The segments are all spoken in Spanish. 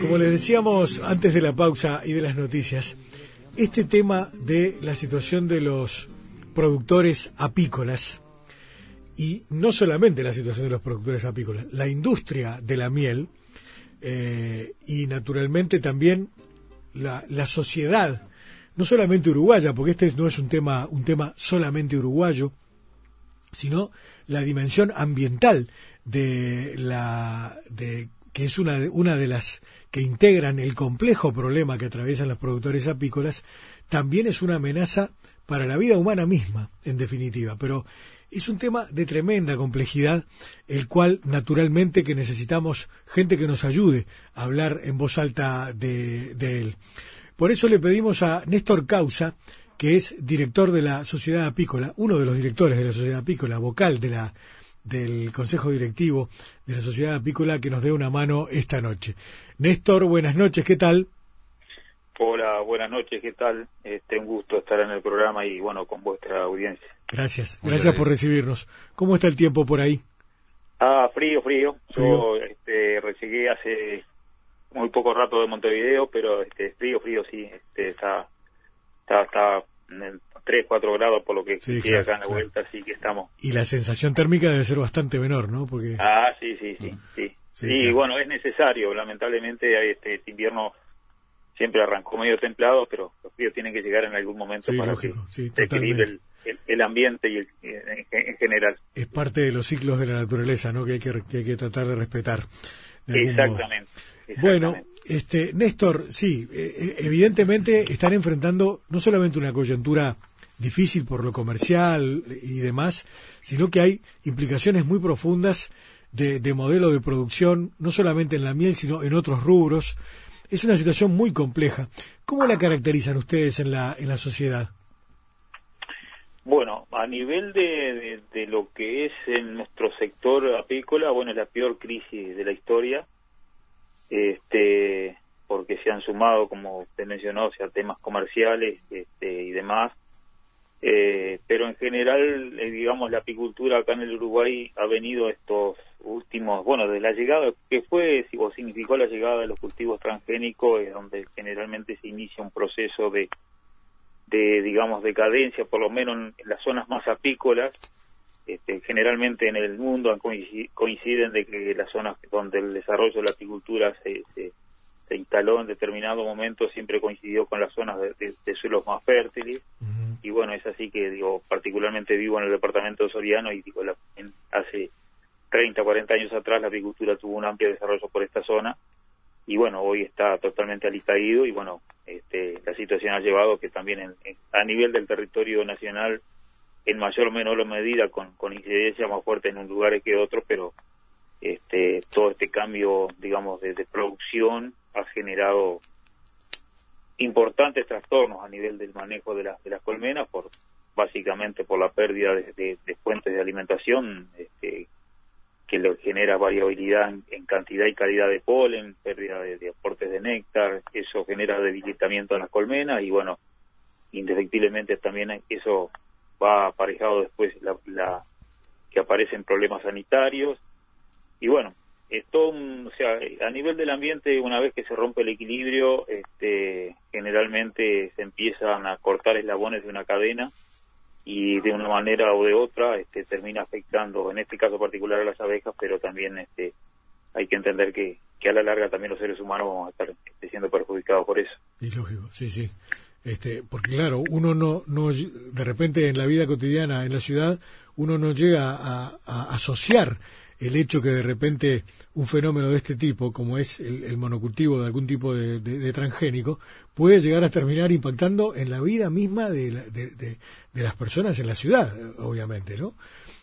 Como les decíamos antes de la pausa y de las noticias, este tema de la situación de los productores apícolas, y no solamente la situación de los productores apícolas, la industria de la miel eh, y naturalmente también la, la, sociedad, no solamente uruguaya, porque este no es un tema, un tema solamente uruguayo, sino la dimensión ambiental de la de que es una de, una de las que integran el complejo problema que atraviesan los productores apícolas, también es una amenaza para la vida humana misma, en definitiva. Pero es un tema de tremenda complejidad, el cual naturalmente que necesitamos gente que nos ayude a hablar en voz alta de, de él. Por eso le pedimos a Néstor Causa, que es director de la Sociedad Apícola, uno de los directores de la Sociedad Apícola, vocal de la del Consejo Directivo de la Sociedad Apícola que nos dé una mano esta noche. Néstor, buenas noches, ¿qué tal? Hola, buenas noches, ¿qué tal? Este, un gusto estar en el programa y bueno, con vuestra audiencia. Gracias, gracias por recibirnos. ¿Cómo está el tiempo por ahí? Ah, frío, frío. Yo este, recibí hace muy poco rato de Montevideo, pero este, frío, frío, sí. Este, está, está, está en 3, 4 grados por lo que sí, acá en la vuelta, así que estamos. Y la sensación térmica debe ser bastante menor, ¿no? Porque... Ah, sí, sí, sí, sí. Sí, bueno, es necesario, lamentablemente este, este, invierno siempre arrancó medio templado, pero los fríos tienen que llegar en algún momento para lógico, que se equilibre el, el, ambiente y el, en, general. Es parte de los ciclos de la naturaleza, ¿no? Que hay que, que, hay que tratar de respetar. exactamente, exactamente, Bueno, este, Néstor, sí, evidentemente están enfrentando no solamente una coyuntura difícil por lo comercial y demás, sino que hay implicaciones muy profundas de, de, modelo de producción, no solamente en la miel, sino en otros rubros. Es una situación muy compleja. ¿Cómo la caracterizan ustedes en la, en la sociedad? Bueno, a nivel de, de, lo que es en nuestro sector apícola, bueno, es la peor crisis de la historia, este, porque se han sumado, como usted mencionó, sea, temas comerciales este, y demás, eh, pero en general, eh, digamos, la apicultura acá en el Uruguay ha venido estos últimos, bueno, de la llegada, que fue o significó la llegada de los cultivos transgénicos, es donde generalmente se inicia un proceso de, de digamos, decadencia, por lo menos en las zonas más apícolas, este, generalmente en el mundo coinciden de que las zonas donde el desarrollo de la apicultura se, se, instaló en determinado momento siempre coincidió con las zonas de, de, suelos más fértiles. Y bueno es así que digo particularmente vivo en el departamento de Soriano y digo la, hace 30 40 años atrás la apicultura tuvo un amplio desarrollo por esta zona y bueno hoy está totalmente alicaído y bueno este, la situación ha llevado que también en, a nivel del territorio nacional en mayor o menor medida con, con incidencia más fuerte en un lugares que otros pero este, todo este cambio, digamos, de, de, producción ha generado importantes trastornos a nivel del manejo de, la, de las colmenas, por básicamente por la pérdida de, fuentes de alimentación, este, que le genera variabilidad en, cantidad y calidad de polen, pérdida de, aportes de néctar, eso genera debilitamiento en las colmenas y bueno, indefectiblemente también eso va aparejado después la, la que aparecen problemas sanitarios. Y bueno, esto, o sea, a nivel del ambiente, una vez que se rompe el equilibrio, este, generalmente se empiezan a cortar eslabones de una cadena y de una manera o de otra este, termina afectando, en este caso particular, a las abejas, pero también este, hay que entender que, que a la larga también los seres humanos vamos a estar este, siendo perjudicados por eso. Y lógico, sí, sí. Este, porque claro, uno no, no, de repente en la vida cotidiana, en la ciudad, uno no llega a, a asociar el hecho que de repente un fenómeno de este tipo, como es el, el monocultivo de algún tipo de, transgénico, puede llegar a terminar impactando en la vida misma de, la, de, las personas en la ciudad, obviamente, ¿no?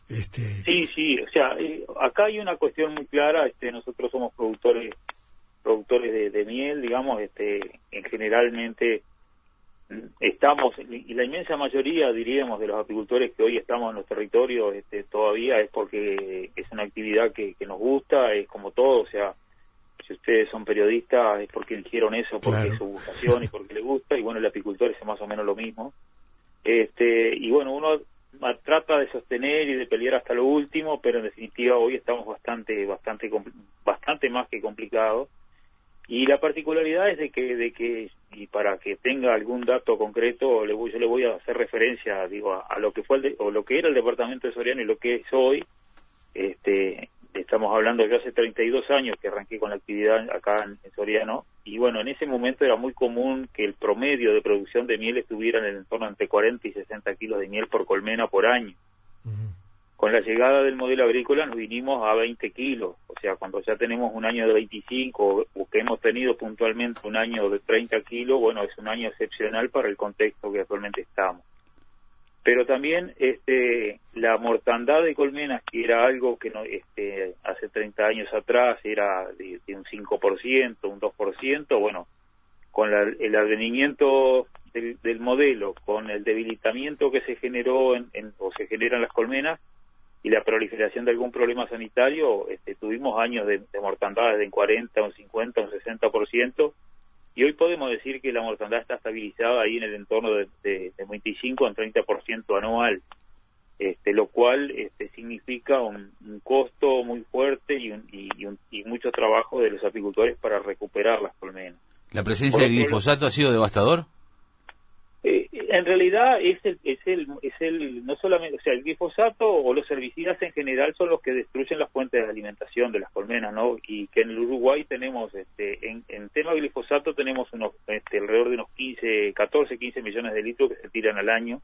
Este... Sí, sí, o sea, eh, acá hay una cuestión muy clara, este, nosotros somos productores productores de, miel, digamos, este, en generalmente estamos, y la inmensa mayoría, diríamos, de los apicultores que hoy estamos en los territorios este, todavía es porque es una actividad que, que nos gusta, es como todo, o sea, si ustedes son periodistas es porque eligieron eso, porque claro. es su vocación y porque les gusta, y bueno, el apicultor es más o menos lo mismo. este Y bueno, uno trata de sostener y de pelear hasta lo último, pero en definitiva hoy estamos bastante, bastante, bastante más que complicados Y la particularidad es de que, de que y para que tenga algún dato concreto, le voy, yo le voy a hacer referencia, digo, a, lo que fue el o lo que era el departamento de Soriano y lo que es hoy. Este, estamos hablando de hace 32 años que arranqué con la actividad acá en, Soriano y bueno, en ese momento era muy común que el promedio de producción de miel estuviera en el entorno entre 40 y 60 kilos de miel por colmena por año. Con la llegada del modelo agrícola nos vinimos a 20 kilos, o sea, cuando ya tenemos un año de 25 o que hemos tenido puntualmente un año de 30 kilos, bueno, es un año excepcional para el contexto que actualmente estamos. Pero también este, la mortandad de colmenas, que era algo que no, este, hace 30 años atrás era de, un 5%, un 2%, bueno, con el advenimiento del, del, modelo, con el debilitamiento que se generó en, o se generan las colmenas, y la proliferación de algún problema sanitario, este, tuvimos años de, de mortandad de un 40, un 50, un 60%, y hoy podemos decir que la mortandad está estabilizada ahí en el entorno de, de, de 25 a un 30% anual, este, lo cual este, significa un, costo muy fuerte y, un, y, un, y mucho trabajo de los apicultores para recuperar las colmenas. ¿La presencia de glifosato ha sido devastador? En realidad es el, es el es el no solamente o sea el glifosato o los herbicidas en general son los que destruyen las fuentes de alimentación de las colmenas no y que en el Uruguay tenemos este en, en tema glifosato tenemos unos este, alrededor de unos 15 14 15 millones de litros que se tiran al año.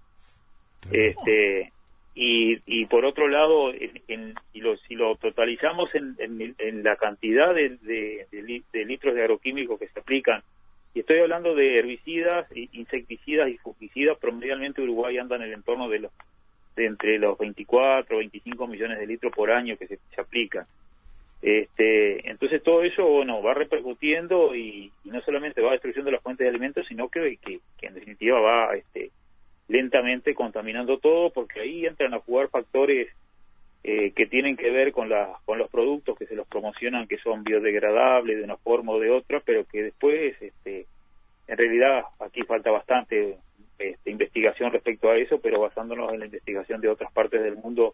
Este y, y por otro lado en, si lo si lo totalizamos en, en, la cantidad de, de, de litros de agroquímicos que se aplican y estoy hablando de herbicidas, insecticidas y fungicidas, promedialmente Uruguay anda en el entorno de los de entre los 24 25 millones de litros por año que se, se aplican. Este, entonces todo eso bueno va repercutiendo y, no solamente va destruyendo las fuentes de alimentos, sino que, que, en definitiva va este, lentamente contaminando todo porque ahí entran a jugar factores eh, que tienen que ver con, la, con los productos que se los promocionan que son biodegradables de una forma o de otra, pero que después, este, en realidad, aquí falta bastante este, investigación respecto a eso, pero basándonos en la investigación de otras partes del mundo,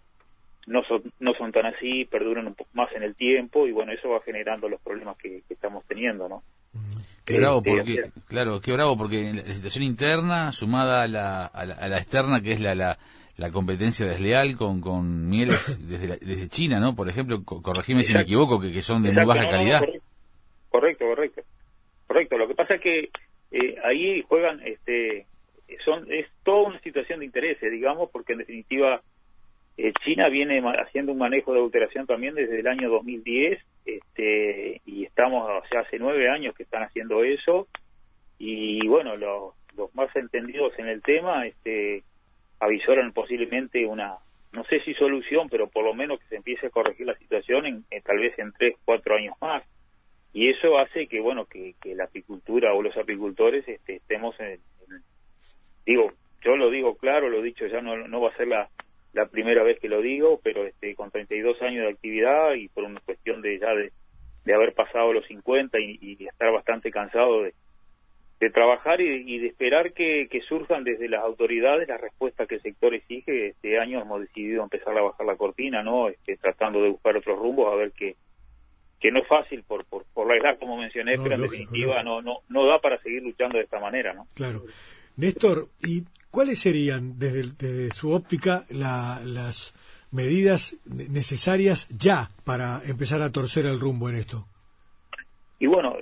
no son, no son tan así, perduran un poco más en el tiempo y bueno, eso va generando los problemas que, estamos teniendo, ¿no? Qué bravo, este, porque, claro, qué bravo, porque la situación interna sumada a la, a la, externa, que es la, la, la competencia desleal con, con mieles desde, desde China, ¿no? Por ejemplo, corregime si me equivoco, que, que son de muy baja calidad. correcto, correcto, correcto. Lo que pasa es que eh, ahí juegan, este, son es toda una situación de intereses, digamos, porque en definitiva eh, China viene haciendo un manejo de adulteración también desde el año 2010, este, y estamos, o sea, hace nueve años que están haciendo eso, y bueno, los, los más entendidos en el tema, este, avisoran posiblemente una, no sé si solución, pero por lo menos que se empiece a corregir la situación en, tal vez en tres, cuatro años más. Y eso hace que, bueno, que, la apicultura o los apicultores este, estemos en, digo, yo lo digo claro, lo he dicho ya no, no va a ser la, la primera vez que lo digo, pero este, con 32 años de actividad y por una cuestión de ya de, de haber pasado los 50 y, y estar bastante cansado de, de trabajar y, de esperar que, surjan desde las autoridades las respuestas que el sector exige. Este año hemos decidido empezar a bajar la cortina, ¿no? Este, tratando de buscar otros rumbos, a ver que que no es fácil por, por, por la edad, como mencioné, pero en definitiva no, no, no da para seguir luchando de esta manera, ¿no? Claro. Néstor, ¿y cuáles serían, desde, desde su óptica, las medidas necesarias ya para empezar a torcer el rumbo en esto? Y bueno,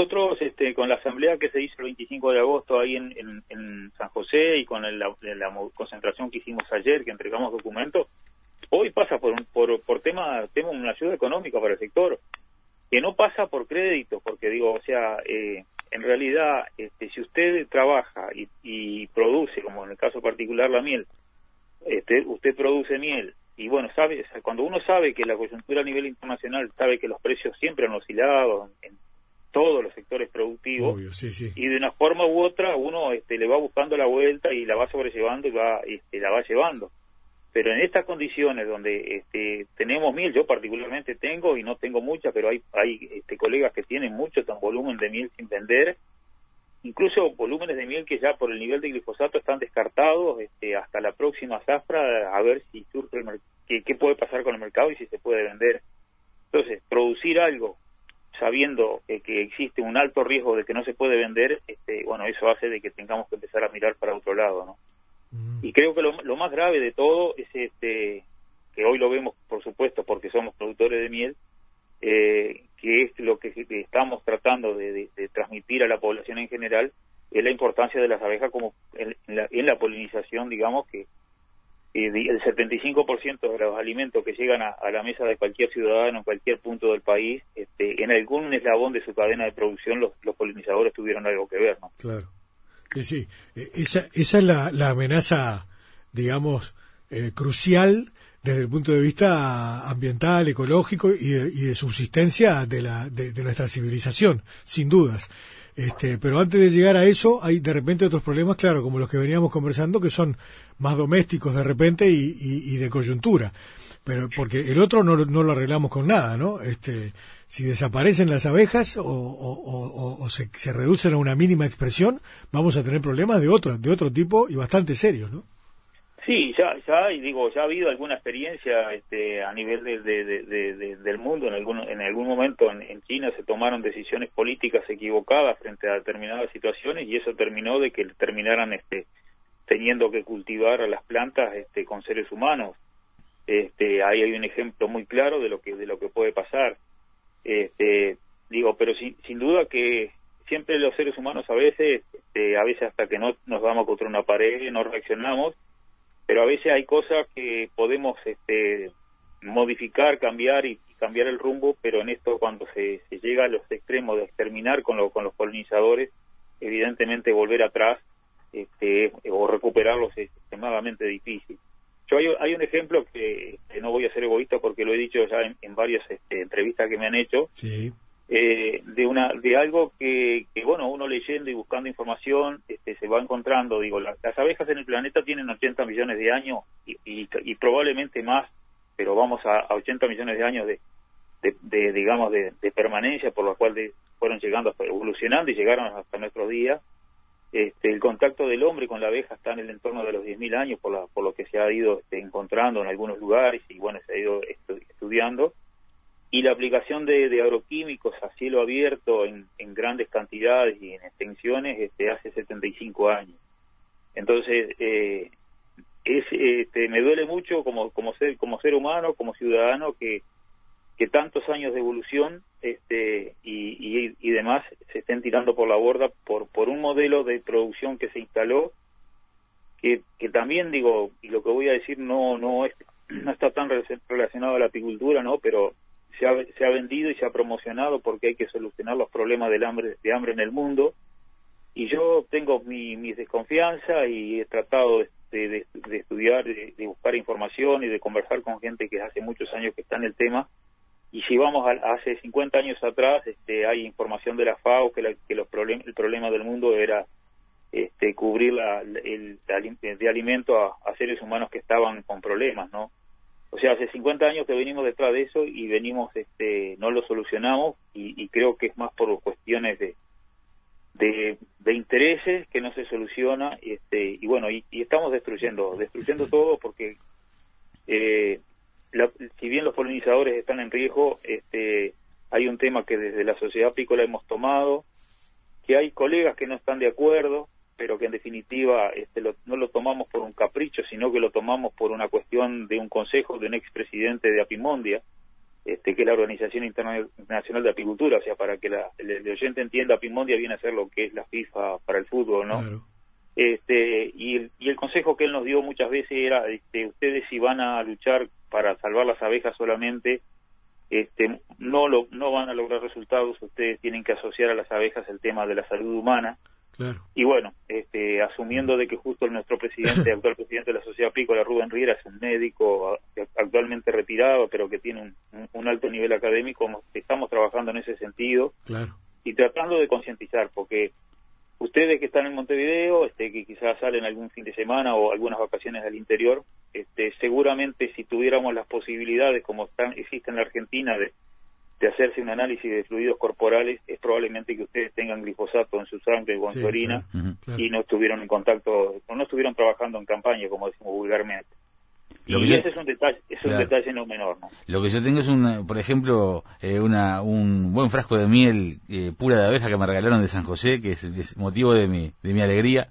nosotros este, con la asamblea que se hizo el 25 de agosto ahí en, en, San José y con la, concentración que hicimos ayer, que entregamos documentos, hoy pasa por, por, por tema, tema una ayuda económica para el sector, que no pasa por crédito, porque digo, o sea, eh, en realidad, este, si usted trabaja y, y, produce, como en el caso particular la miel, este, usted produce miel y bueno, sabe, cuando uno sabe que la coyuntura a nivel internacional sabe que los precios siempre han oscilado en todos los sectores productivos y de una forma u otra uno este, le va buscando la vuelta y la va sobrellevando y va este, la va llevando. Pero en estas condiciones donde este, tenemos miel, yo particularmente tengo y no tengo mucha, pero hay, hay este, colegas que tienen mucho tan volumen de miel sin vender incluso volúmenes de miel que ya por el nivel de glifosato están descartados este, hasta la próxima zafra a ver si surge el qué, qué puede pasar con el mercado y si se puede vender. Entonces, producir algo sabiendo que, existe un alto riesgo de que no se puede vender, este, bueno, eso hace de que tengamos que empezar a mirar para otro lado, ¿no? Mm. Y creo que lo, lo, más grave de todo es este que hoy lo vemos, por supuesto, porque somos productores de miel, eh, que es lo que estamos tratando de, transmitir a la población en general, es la importancia de las abejas como en, la, polinización, digamos, que el 75% de los alimentos que llegan a, la mesa de cualquier ciudadano en cualquier punto del país, este, en algún eslabón de su cadena de producción los, polinizadores tuvieron algo que ver, ¿no? Claro. Sí, sí. E, esa, esa es la, la amenaza, digamos, eh, crucial desde el punto de vista ambiental, ecológico y de, subsistencia de, la, de, nuestra civilización, sin dudas. Este, pero antes de llegar a eso, hay de repente otros problemas, claro, como los que veníamos conversando, que son más domésticos de repente y, de coyuntura. Pero porque el otro no, no, lo arreglamos con nada, ¿no? Este, si desaparecen las abejas o, o, se, se, reducen a una mínima expresión, vamos a tener problemas de otro, de otro tipo y bastante serios, ¿no? Sí, ya, ya, y digo, ya ha habido alguna experiencia este, a nivel de, del mundo. En algún, en algún momento en, China se tomaron decisiones políticas equivocadas frente a determinadas situaciones y eso terminó de que terminaran este, teniendo que cultivar a las plantas este, con seres humanos. Este, ahí hay un ejemplo muy claro de lo que de lo que puede pasar. Este, digo, pero sin, sin duda que siempre los seres humanos a veces, este, a veces hasta que no nos damos contra una pared, no reaccionamos pero a veces hay cosas que podemos este, modificar, cambiar y, cambiar el rumbo, pero en esto cuando se, llega a los extremos de exterminar con, lo, con los polinizadores, evidentemente volver atrás este, o recuperarlos es extremadamente difícil. Yo hay, un ejemplo que, no voy a ser egoísta porque lo he dicho ya en, varias este, entrevistas que me han hecho, sí. Eh, de una de algo que, bueno uno leyendo y buscando información este, se va encontrando digo las, abejas en el planeta tienen 80 millones de años y, probablemente más pero vamos a, 80 millones de años de, de, digamos de, permanencia por lo cual fueron llegando evolucionando y llegaron hasta nuestros días este, el contacto del hombre con la abeja está en el entorno de los 10.000 años por, por lo que se ha ido este, encontrando en algunos lugares y bueno se ha ido estudiando y la aplicación de, agroquímicos a cielo abierto en, grandes cantidades y en extensiones este, hace 75 años. Entonces, eh, es, este, me duele mucho como, como, ser, como ser humano, como ciudadano, que, que tantos años de evolución este, y, demás se estén tirando por la borda por, por un modelo de producción que se instaló que, que también digo, y lo que voy a decir no, no, es, no está tan relacionado a la apicultura, ¿no? pero se ha, se ha vendido y se ha promocionado porque hay que solucionar los problemas del hambre, de hambre en el mundo. Y yo tengo mi, mi desconfianza y he tratado de, de, estudiar, de, buscar información y de conversar con gente que hace muchos años que está en el tema. Y si vamos a, hace 50 años atrás, este, hay información de la FAO que, que los problemas el problema del mundo era este, cubrir la, el, de alimento a, seres humanos que estaban con problemas, ¿no? O sea, hace 50 años que venimos detrás de eso y venimos, este, no lo solucionamos y, creo que es más por cuestiones de, de, intereses que no se soluciona este, y bueno, y, estamos destruyendo, destruyendo todo porque eh, si bien los polinizadores están en riesgo, este, hay un tema que desde la sociedad apícola hemos tomado, que hay colegas que no están de acuerdo, pero que en definitiva este, no lo tomamos por un capricho, sino que lo tomamos por una cuestión de un consejo de un expresidente de Apimondia, este, que es la Organización Internacional de Apicultura, o sea, para que la, el, oyente entienda, Apimondia viene a ser lo que es la FIFA para el fútbol, ¿no? Este, y, el, y el consejo que él nos dio muchas veces era, este, ustedes si van a luchar para salvar las abejas solamente, este, no, lo, no van a lograr resultados, ustedes tienen que asociar a las abejas el tema de la salud humana, y bueno, este, asumiendo de que justo nuestro presidente, actual presidente de la Sociedad Apícola, Rubén Riera, es un médico actualmente retirado, pero que tiene un, alto nivel académico, estamos trabajando en ese sentido y tratando de concientizar, porque ustedes que están en Montevideo, este, que quizás salen algún fin de semana o algunas vacaciones al interior, este, seguramente si tuviéramos las posibilidades, como están, existen en la Argentina, de de hacerse un análisis de fluidos corporales, es probablemente que ustedes tengan glifosato en su sangre o en su orina y no estuvieron en contacto, o no estuvieron trabajando en campaña, como decimos vulgarmente. Y ese es un detalle, es un detalle no menor. ¿no? Lo que yo tengo es, un, por ejemplo, eh, una, un buen frasco de miel eh, pura de abeja que me regalaron de San José, que es, motivo de mi, de mi alegría.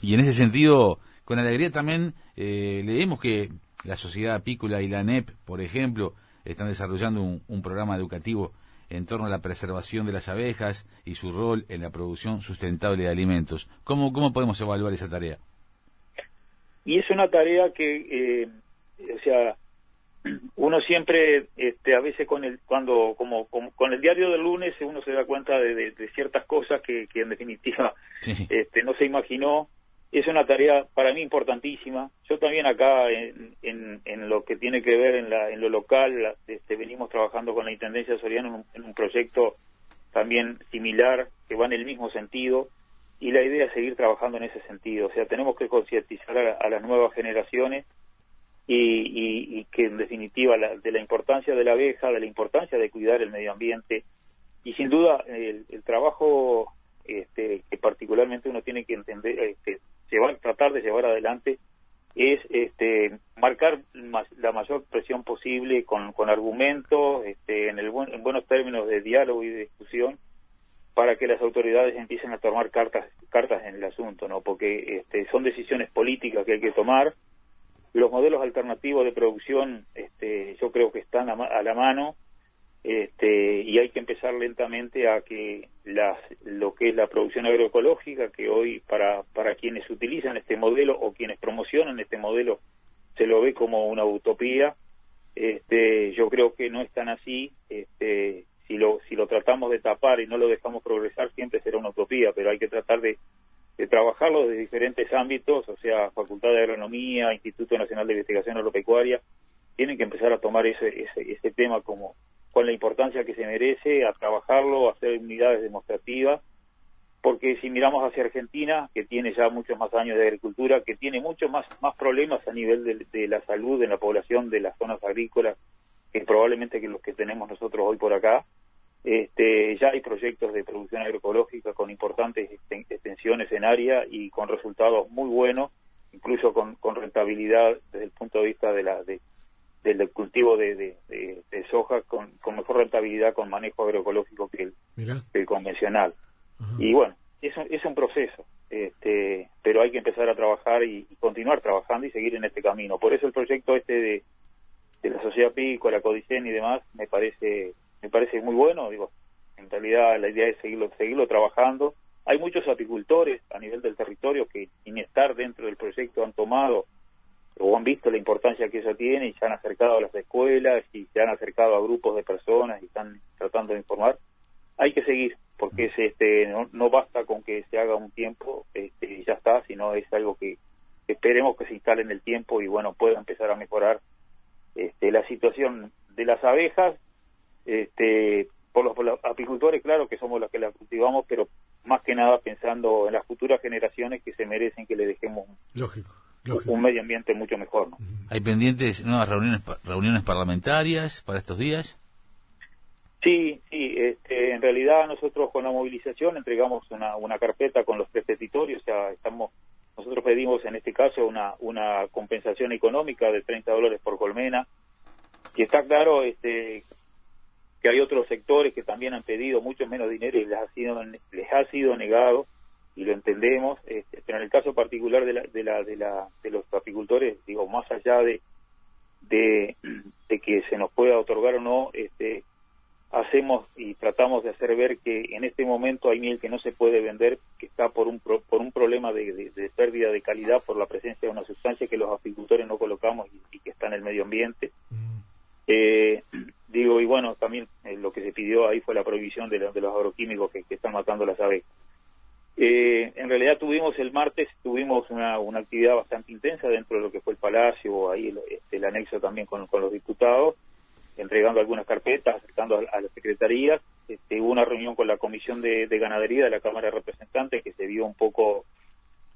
Y en ese sentido, con alegría también eh, leemos que la Sociedad Apícola y la NEP, por ejemplo, están desarrollando un, un programa educativo en torno a la preservación de las abejas y su rol en la producción sustentable de alimentos. ¿Cómo, cómo podemos evaluar esa tarea? Y es una tarea que, eh, o sea, uno siempre, este, a veces con el, cuando, como, con el diario del lunes, uno se da cuenta de, ciertas cosas que, en definitiva este, no se imaginó. Es una tarea para mí importantísima. Yo también acá en, en, lo que tiene que ver en, la, en lo local, este, venimos trabajando con la Intendencia Soriano en un proyecto también similar que va en el mismo sentido y la idea es seguir trabajando en ese sentido. O sea, tenemos que concientizar a, las nuevas generaciones y, que en definitiva de la importancia de la abeja, de la importancia de cuidar el medio ambiente y sin duda el, trabajo este, que particularmente uno tiene que entender, este, llevar, tratar de llevar adelante es este, marcar la mayor presión posible con, con argumentos, este, en, el en buenos términos de diálogo y de discusión para que las autoridades empiecen a tomar cartas cartas en el asunto, ¿no? Porque este, son decisiones políticas que hay que tomar. Los modelos alternativos de producción, este, yo creo que están a, la mano, este, y hay que empezar lentamente a que las, lo que es la producción agroecológica, que hoy para para quienes utilizan este modelo o quienes promocionan este modelo se lo ve como una utopía. Este, yo creo que no es tan así. Este, si lo, si lo tratamos de tapar y no lo dejamos progresar, siempre será una utopía, pero hay que tratar de, trabajarlo de diferentes ámbitos, o sea, Facultad de Agronomía, Instituto Nacional de Investigación Agropecuaria, tienen que empezar a tomar ese, ese, ese tema como con la importancia que se merece, a trabajarlo, a hacer unidades demostrativas, porque si miramos hacia Argentina, que tiene ya muchos más años de agricultura, que tiene muchos más, más problemas a nivel de, de la salud en la población de las zonas agrícolas, que probablemente que los que tenemos nosotros hoy por acá. Este, ya hay proyectos de producción agroecológica con importantes extensiones en área y con resultados muy buenos, incluso con, rentabilidad desde el punto de vista de la, de, del cultivo de, soja, con, mejor rentabilidad con manejo agroecológico que el, convencional. Y bueno, es un, es un proceso, este, pero hay que empezar a trabajar y, y continuar trabajando y seguir en este camino. Por eso el proyecto este de de la sociedad Pico, la Codicen y demás, me parece me parece muy bueno, digo, en realidad la idea es seguirlo seguirlo trabajando. Hay muchos apicultores a nivel del territorio que sin estar dentro del proyecto han tomado o han visto la importancia que eso tiene y se han acercado a las escuelas y se han acercado a grupos de personas y están tratando de informar. Hay que seguir, porque es, este no, no basta con que se haga un tiempo este, y ya está, sino es algo que esperemos que se instale en el tiempo y bueno, pueda empezar a mejorar este, la situación de las abejas, este, por, los, apicultores, claro que somos los que las cultivamos, pero más que nada pensando en las futuras generaciones que se merecen que le dejemos un medio ambiente mucho mejor. ¿no? ¿Hay pendientes nuevas reuniones, reuniones parlamentarias para estos días? Sí, sí, este, en realidad nosotros con la movilización entregamos una, una carpeta con los tres petitorios, o sea, estamos nosotros pedimos en este caso una, una compensación económica de 30 dólares por colmena. Y está claro este, que hay otros sectores que también han pedido mucho menos dinero y les ha sido, les ha sido negado y lo entendemos. Este, pero en el caso particular de, la, de, la, de, la, de los apicultores, digo, más allá de, de, de que se nos pueda otorgar o no, este, hacemos y tratamos de hacer ver que en este momento hay miel que no se puede vender, que está por un, por un problema de, pérdida de calidad por la presencia de una sustancia que los apicultores no colocamos y, que está en el medio ambiente. Mm. Eh, digo, y bueno, también eh, lo que se pidió ahí fue la prohibición de, los agroquímicos que, están matando las abejas. Eh, en realidad tuvimos el martes, tuvimos una, una, actividad bastante intensa dentro de lo que fue el Palacio, ahí el, este, el anexo también con, con los diputados, entregando algunas carpetas, acercando a, las secretarías. Este, hubo una reunión con la Comisión de, Ganadería de la Cámara de Representantes que se vio un poco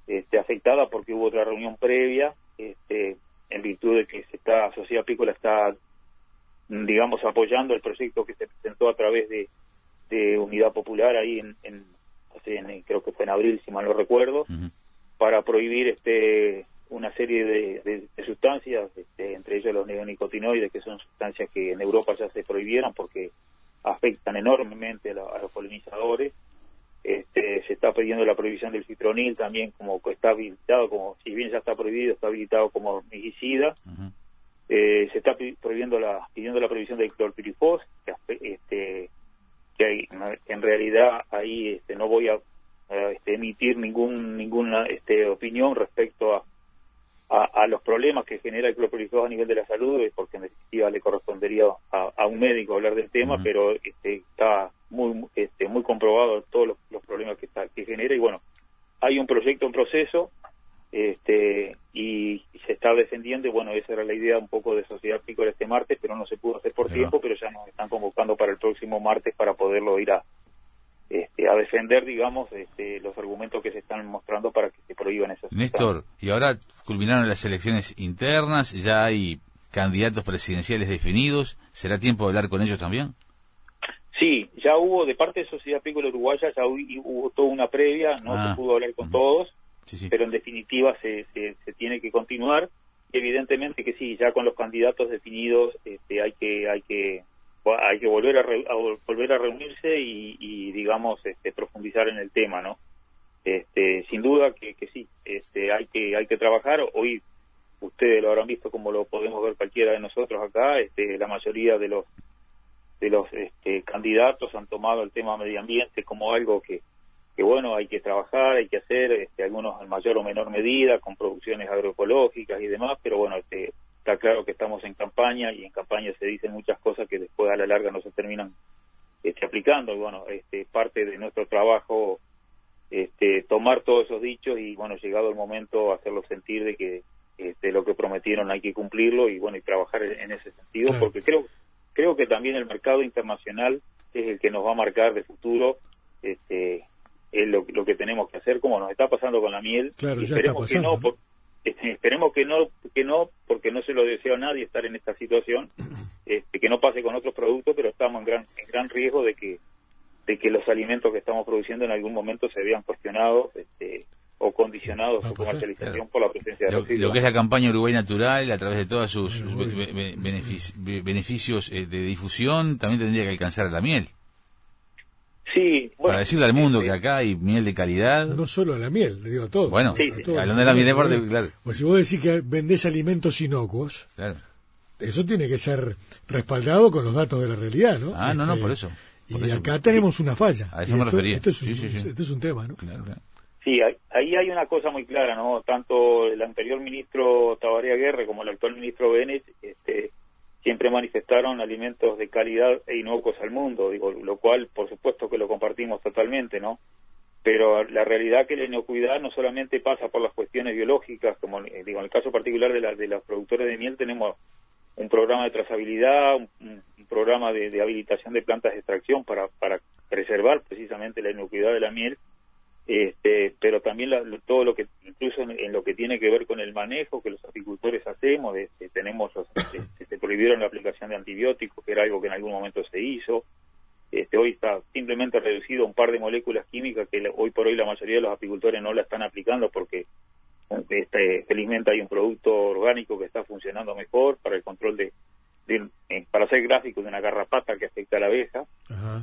este, afectada porque hubo otra reunión previa, este, en virtud de que se está, Sociedad Pícola está, digamos, apoyando el proyecto que se presentó a través de, Unidad Popular ahí en, en, creo que fue en abril, si mal no recuerdo, para prohibir este una serie de, sustancias, este, entre ellos los neonicotinoides, que son sustancias que en Europa ya se prohibieron porque afectan enormemente a, los polinizadores. Este, se está pidiendo la prohibición del citronil también como que está habilitado como si bien ya está prohibido está habilitado como migicida eh, se está prohibiendo la pidiendo la prohibición del clorpirifos que, este que en realidad ahí este, no voy a, este, emitir ningún ninguna este, opinión respecto a a, los problemas que genera el clorpirifos a nivel de la salud, porque en definitiva le correspondería a, un médico hablar del tema, pero este, está muy este, muy comprobado todos los, problemas que, está, que genera. Y bueno, hay un proyecto en proceso este, y, se está defendiendo y bueno, esa era la idea un poco de Sociedad Pícola este martes, pero no se pudo hacer por tiempo, pero ya nos están convocando para el próximo martes para poderlo ir a, este, a defender, digamos, este, los argumentos que se están mostrando para que se prohíban esas Néstor, y ahora culminaron las elecciones internas, ya hay candidatos presidenciales definidos, ¿será tiempo de hablar con ellos también? Sí, ya hubo de parte de Sociedad Pícola Uruguaya, ya hubo, toda una previa, no se ah, pudo hablar con todos, pero en definitiva se, se, tiene que continuar. Evidentemente que sí, ya con los candidatos definidos este, hay que hay que hay que volver a, volver a reunirse y, digamos este, profundizar en el tema no este, sin duda que, que sí este, hay que hay que trabajar. Hoy ustedes lo habrán visto como lo podemos ver cualquiera de nosotros acá este, la mayoría de los de los este, candidatos han tomado el tema medio ambiente como algo que, que bueno hay que trabajar hay que hacer este, algunos en mayor o menor medida con producciones agroecológicas y demás pero bueno este está claro que estamos en campaña y en campaña se dicen muchas cosas que después a la larga no se terminan este, aplicando. Y bueno este parte de nuestro trabajo este tomar todos esos dichos y bueno llegado el momento hacerlo sentir de que este, lo que prometieron hay que cumplirlo y bueno y trabajar en ese sentido porque creo creo que también el mercado internacional es el que nos va a marcar de futuro este es lo, que tenemos que hacer como nos está pasando con la miel claro, ya está pasando, que no este, esperemos que no, que no, porque no se lo deseo a nadie estar en esta situación, este, que no pase con otros productos, pero estamos en gran, en gran riesgo de que, de que los alimentos que estamos produciendo en algún momento se vean cuestionados este, o condicionados su comercialización por la presencia de lo, lo que es la campaña Uruguay Natural, a través de todos sus beneficios eh, de difusión, también tendría que alcanzar la miel. Sí, Para decirle al mundo que acá hay miel de calidad. No solo a la miel, le digo a todo. Bueno, hablando de la miel de claro. Pues si vos decís que vendés alimentos inocuos, claro. eso tiene que ser respaldado con los datos de la realidad, ¿no? Ah, no, no, este, por eso. y acá tenemos una falla. A eso me refería. Esto es, un, esto es un tema, ¿no? Claro, Sí, ahí hay una cosa muy clara, ¿no? Tanto el anterior ministro Tabaré Aguerre como el actual ministro Bennett este, siempre manifestaron alimentos de calidad e inocuos al mundo, digo, lo cual por supuesto que lo compartimos totalmente, ¿no? Pero la realidad que la inocuidad no solamente pasa por las cuestiones biológicas, como eh, digo, en el caso particular de, la, de los productores de miel tenemos un programa de trazabilidad, un, programa de, de, habilitación de plantas de extracción para, para preservar precisamente la inocuidad de la miel este, pero también todo lo que, incluso en, lo que tiene que ver con el manejo que los apicultores hacemos, este, tenemos, este, se prohibieron la aplicación de antibióticos, que era algo que en algún momento se hizo, este, hoy está simplemente reducido a un par de moléculas químicas que hoy por hoy la mayoría de los apicultores no la están aplicando porque este, felizmente hay un producto orgánico que está funcionando mejor para el control de, eh, para hacer gráfico de una garrapata que afecta a la abeja.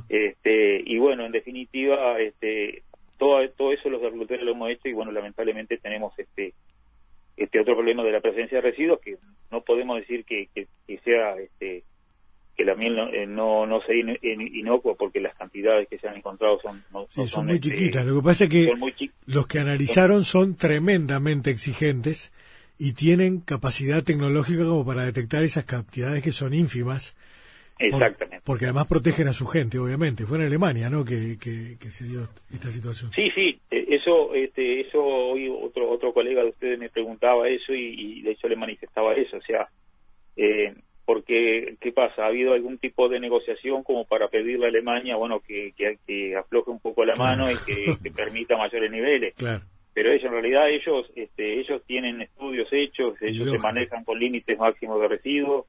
Este, y bueno, en definitiva, este, todo, todo eso los agricultores lo hemos hecho y bueno, lamentablemente tenemos este este otro problema de la presencia de residuos que no podemos decir que, que, sea este que la miel no, eh, no, no sea inocua porque las cantidades que se han encontrado son son, muy este, chiquitas. Lo que pasa es que los que analizaron son tremendamente exigentes y tienen capacidad tecnológica como para detectar esas cantidades que son ínfimas Exactamente. porque además protegen a su gente, obviamente. Fue en Alemania, ¿no? Que, que, se dio esta situación. Sí, sí. E, eso, este, eso hoy otro otro colega de ustedes me preguntaba eso y, de hecho le manifestaba eso. O sea, eh, porque qué pasa, ha habido algún tipo de negociación como para pedirle a Alemania, bueno, que, que, afloje un poco la mano y que, permita mayores niveles. Claro. Pero ellos, en realidad ellos, este, ellos tienen estudios hechos, ellos se manejan con límites máximos de residuos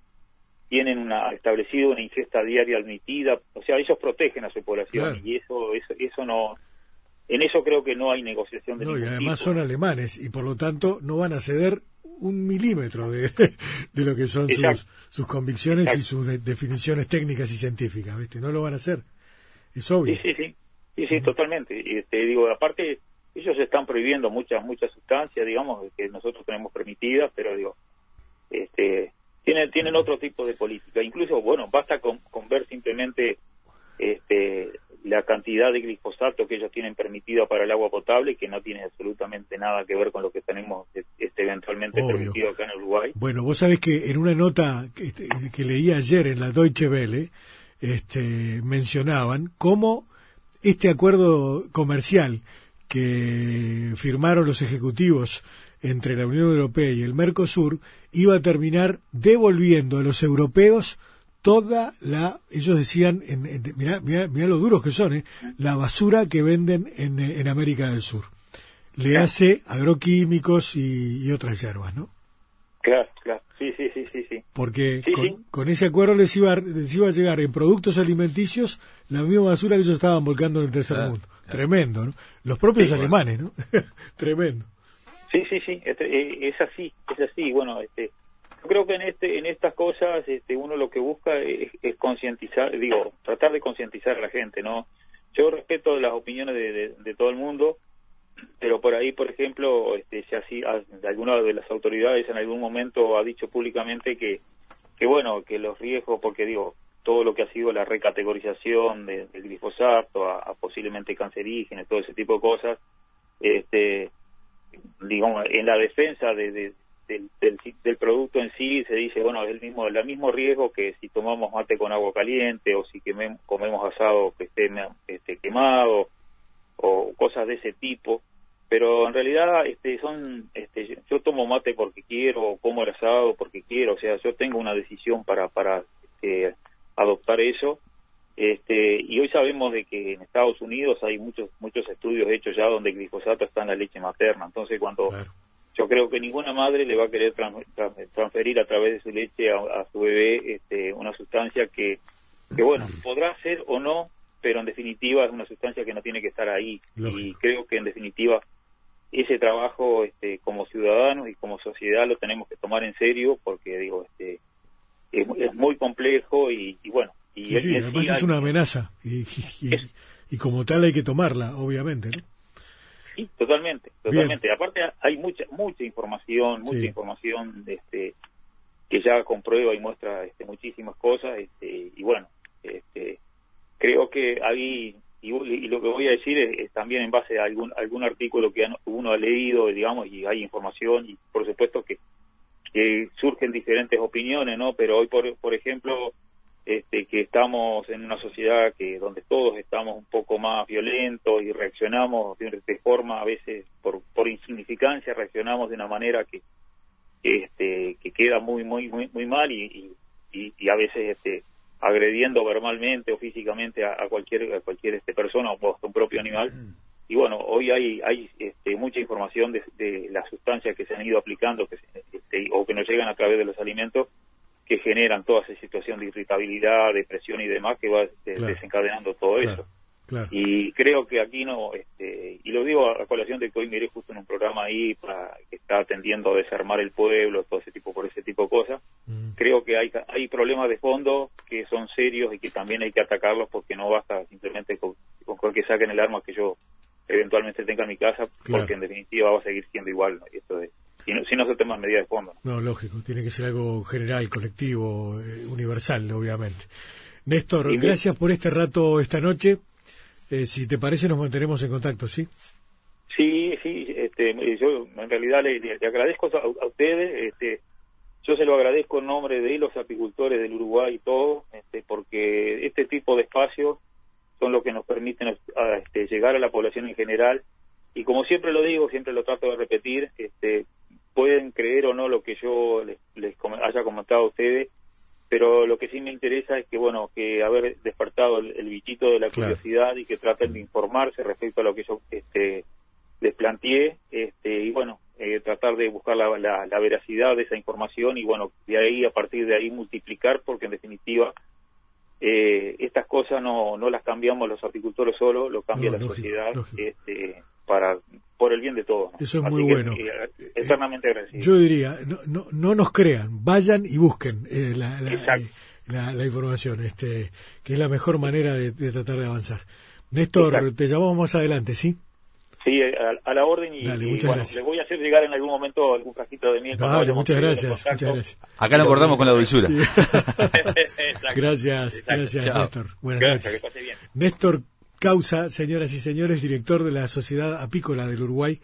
tienen una establecido una ingesta diaria admitida, o sea, ellos protegen a su población y eso, eso eso no en eso creo que no hay negociación de no, y además son alemanes y por lo tanto no van a ceder un milímetro de, de lo que son sus, sus convicciones y sus definiciones técnicas y científicas, ¿viste? No lo van a hacer. Es obvio. Sí, sí, sí. Sí, totalmente. Y este, digo, aparte, ellos están prohibiendo muchas, muchas sustancias, digamos, que nosotros tenemos permitidas, pero digo, este, tienen, tienen otro tipo de política. Incluso, bueno, basta con, con ver simplemente este, la cantidad de glifosato que ellos tienen permitida para el agua potable, que no tiene absolutamente nada que ver con lo que tenemos este, eventualmente permitido acá en Uruguay. Bueno, vos sabés que en una nota que, este, que leí ayer en la Deutsche Welle, este, mencionaban cómo este acuerdo comercial que firmaron los ejecutivos entre la Unión Europea y el Mercosur iba a terminar devolviendo a los europeos toda la, ellos decían, en, mirá, lo duros que son, ¿eh? la basura que venden en, en América del Sur. Le hace agroquímicos y, otras hierbas, ¿no? Claro, claro, sí, sí, sí, sí. Porque con, ese acuerdo les iba, les iba a llegar en productos alimenticios la misma basura que ellos estaban volcando en el tercer mundo. Tremendo, ¿no? Los propios alemanes, ¿no? Tremendo. Sí, sí, sí, este, es así, es así. Bueno, este, creo que en este en estas cosas este, uno lo que busca es, concientizar digo tratar de concientizar a la gente no yo respeto las opiniones de, todo el mundo pero por ahí por ejemplo este si así alguna de las autoridades en algún momento ha dicho públicamente que que bueno que los riesgos porque digo todo lo que ha sido la recategorización del glifosato a, posiblemente cancerígenos todo ese tipo de cosas este digamos en la defensa de del, del, producto en sí se dice, bueno, es el mismo, el mismo riesgo que si tomamos mate con agua caliente o si comemos asado que esté, esté quemado o cosas de ese tipo. Pero en realidad este, son, este, yo tomo mate porque quiero, como el asado porque quiero, o sea, yo tengo una decisión para, para este, adoptar eso. Este, y hoy sabemos de que en Estados Unidos hay muchos muchos estudios hechos ya donde el glifosato está en la leche materna. Entonces, cuando yo creo que ninguna madre le va a querer transferir a través de su leche a, su bebé este, una sustancia que, que, bueno, podrá ser o no, pero en definitiva es una sustancia que no tiene que estar ahí. Y creo que en definitiva ese trabajo este, como ciudadanos y como sociedad lo tenemos que tomar en serio porque, digo, este, es, muy complejo y, bueno. Y sí, además es una amenaza y, y como tal hay que tomarla, obviamente, ¿no? Sí, totalmente, totalmente. Aparte hay mucha mucha información, mucha información este que ya comprueba y muestra este, muchísimas cosas este, y bueno, este, creo que ahí y, lo que voy a decir es, también en base a algún algún artículo que uno ha leído, digamos, y hay información y por supuesto que, que surgen diferentes opiniones, ¿no? Pero hoy por por ejemplo este, que estamos en una sociedad que donde todos estamos un poco más violentos y reaccionamos de, forma a veces por, por insignificancia reaccionamos de una manera que este que queda muy muy muy muy mal y, y, a veces este agrediendo verbalmente o físicamente a, cualquier a cualquier este persona o a un propio animal y bueno hoy hay hay este, mucha información de, de, las sustancias que se han ido aplicando que este, o que nos llegan a través de los alimentos que generan toda esa situación de irritabilidad, depresión y demás que va este, desencadenando todo eso. Y creo que aquí no, este, y lo digo a, colación de que hoy miré justo en un programa ahí para, que está atendiendo a desarmar el pueblo, todo ese tipo, por ese tipo de cosas. Mm. Creo que hay, hay problemas de fondo que son serios y que también hay que atacarlos porque no basta simplemente con, con que saquen el arma que yo eventualmente tenga en mi casa, porque en definitiva va a seguir siendo igual. Esto de, si no, si no se toman medidas de fondo. ¿no? lógico, tiene que ser algo general, colectivo, eh, universal, obviamente. Néstor, gracias por este rato esta noche. Eh, si te parece, nos mantenemos en contacto, ¿sí? Sí, sí, este, yo en realidad le, agradezco a, ustedes, este, yo se lo agradezco en nombre de los apicultores del Uruguay y todo, este, porque este tipo de espacios son los que nos permiten este, llegar a la población en general. Y como siempre lo digo, siempre lo trato de repetir, este, pueden creer o no lo que yo les, haya comentado a ustedes, pero lo que sí me interesa es que, bueno, que haber despertado el, bichito de la curiosidad y que traten de informarse respecto a lo que yo este, les planteé, este, y bueno, eh, tratar de buscar la, la, veracidad de esa información y, bueno, de ahí, a partir de ahí, multiplicar, porque en definitiva eh, estas cosas no, no las cambiamos los apicultores solo, lo cambia la sociedad Este, para por el bien de todos. Eso es muy bueno. Eh, eternamente agradecido. Yo diría, no, no, no, nos crean, vayan y busquen eh, la, la, la, información, este, que es la mejor manera de, tratar de avanzar. Néstor, te llamamos más adelante, ¿sí? Sí, a, la orden y, bueno, le voy a hacer llegar en algún momento algún frasquito de miel. Dale, muchas gracias, muchas gracias. Acá nos acordamos con la dulzura. gracias, gracias Néstor. Buenas noches. Néstor Causa, señoras y señores, director de la Sociedad Apícola del Uruguay.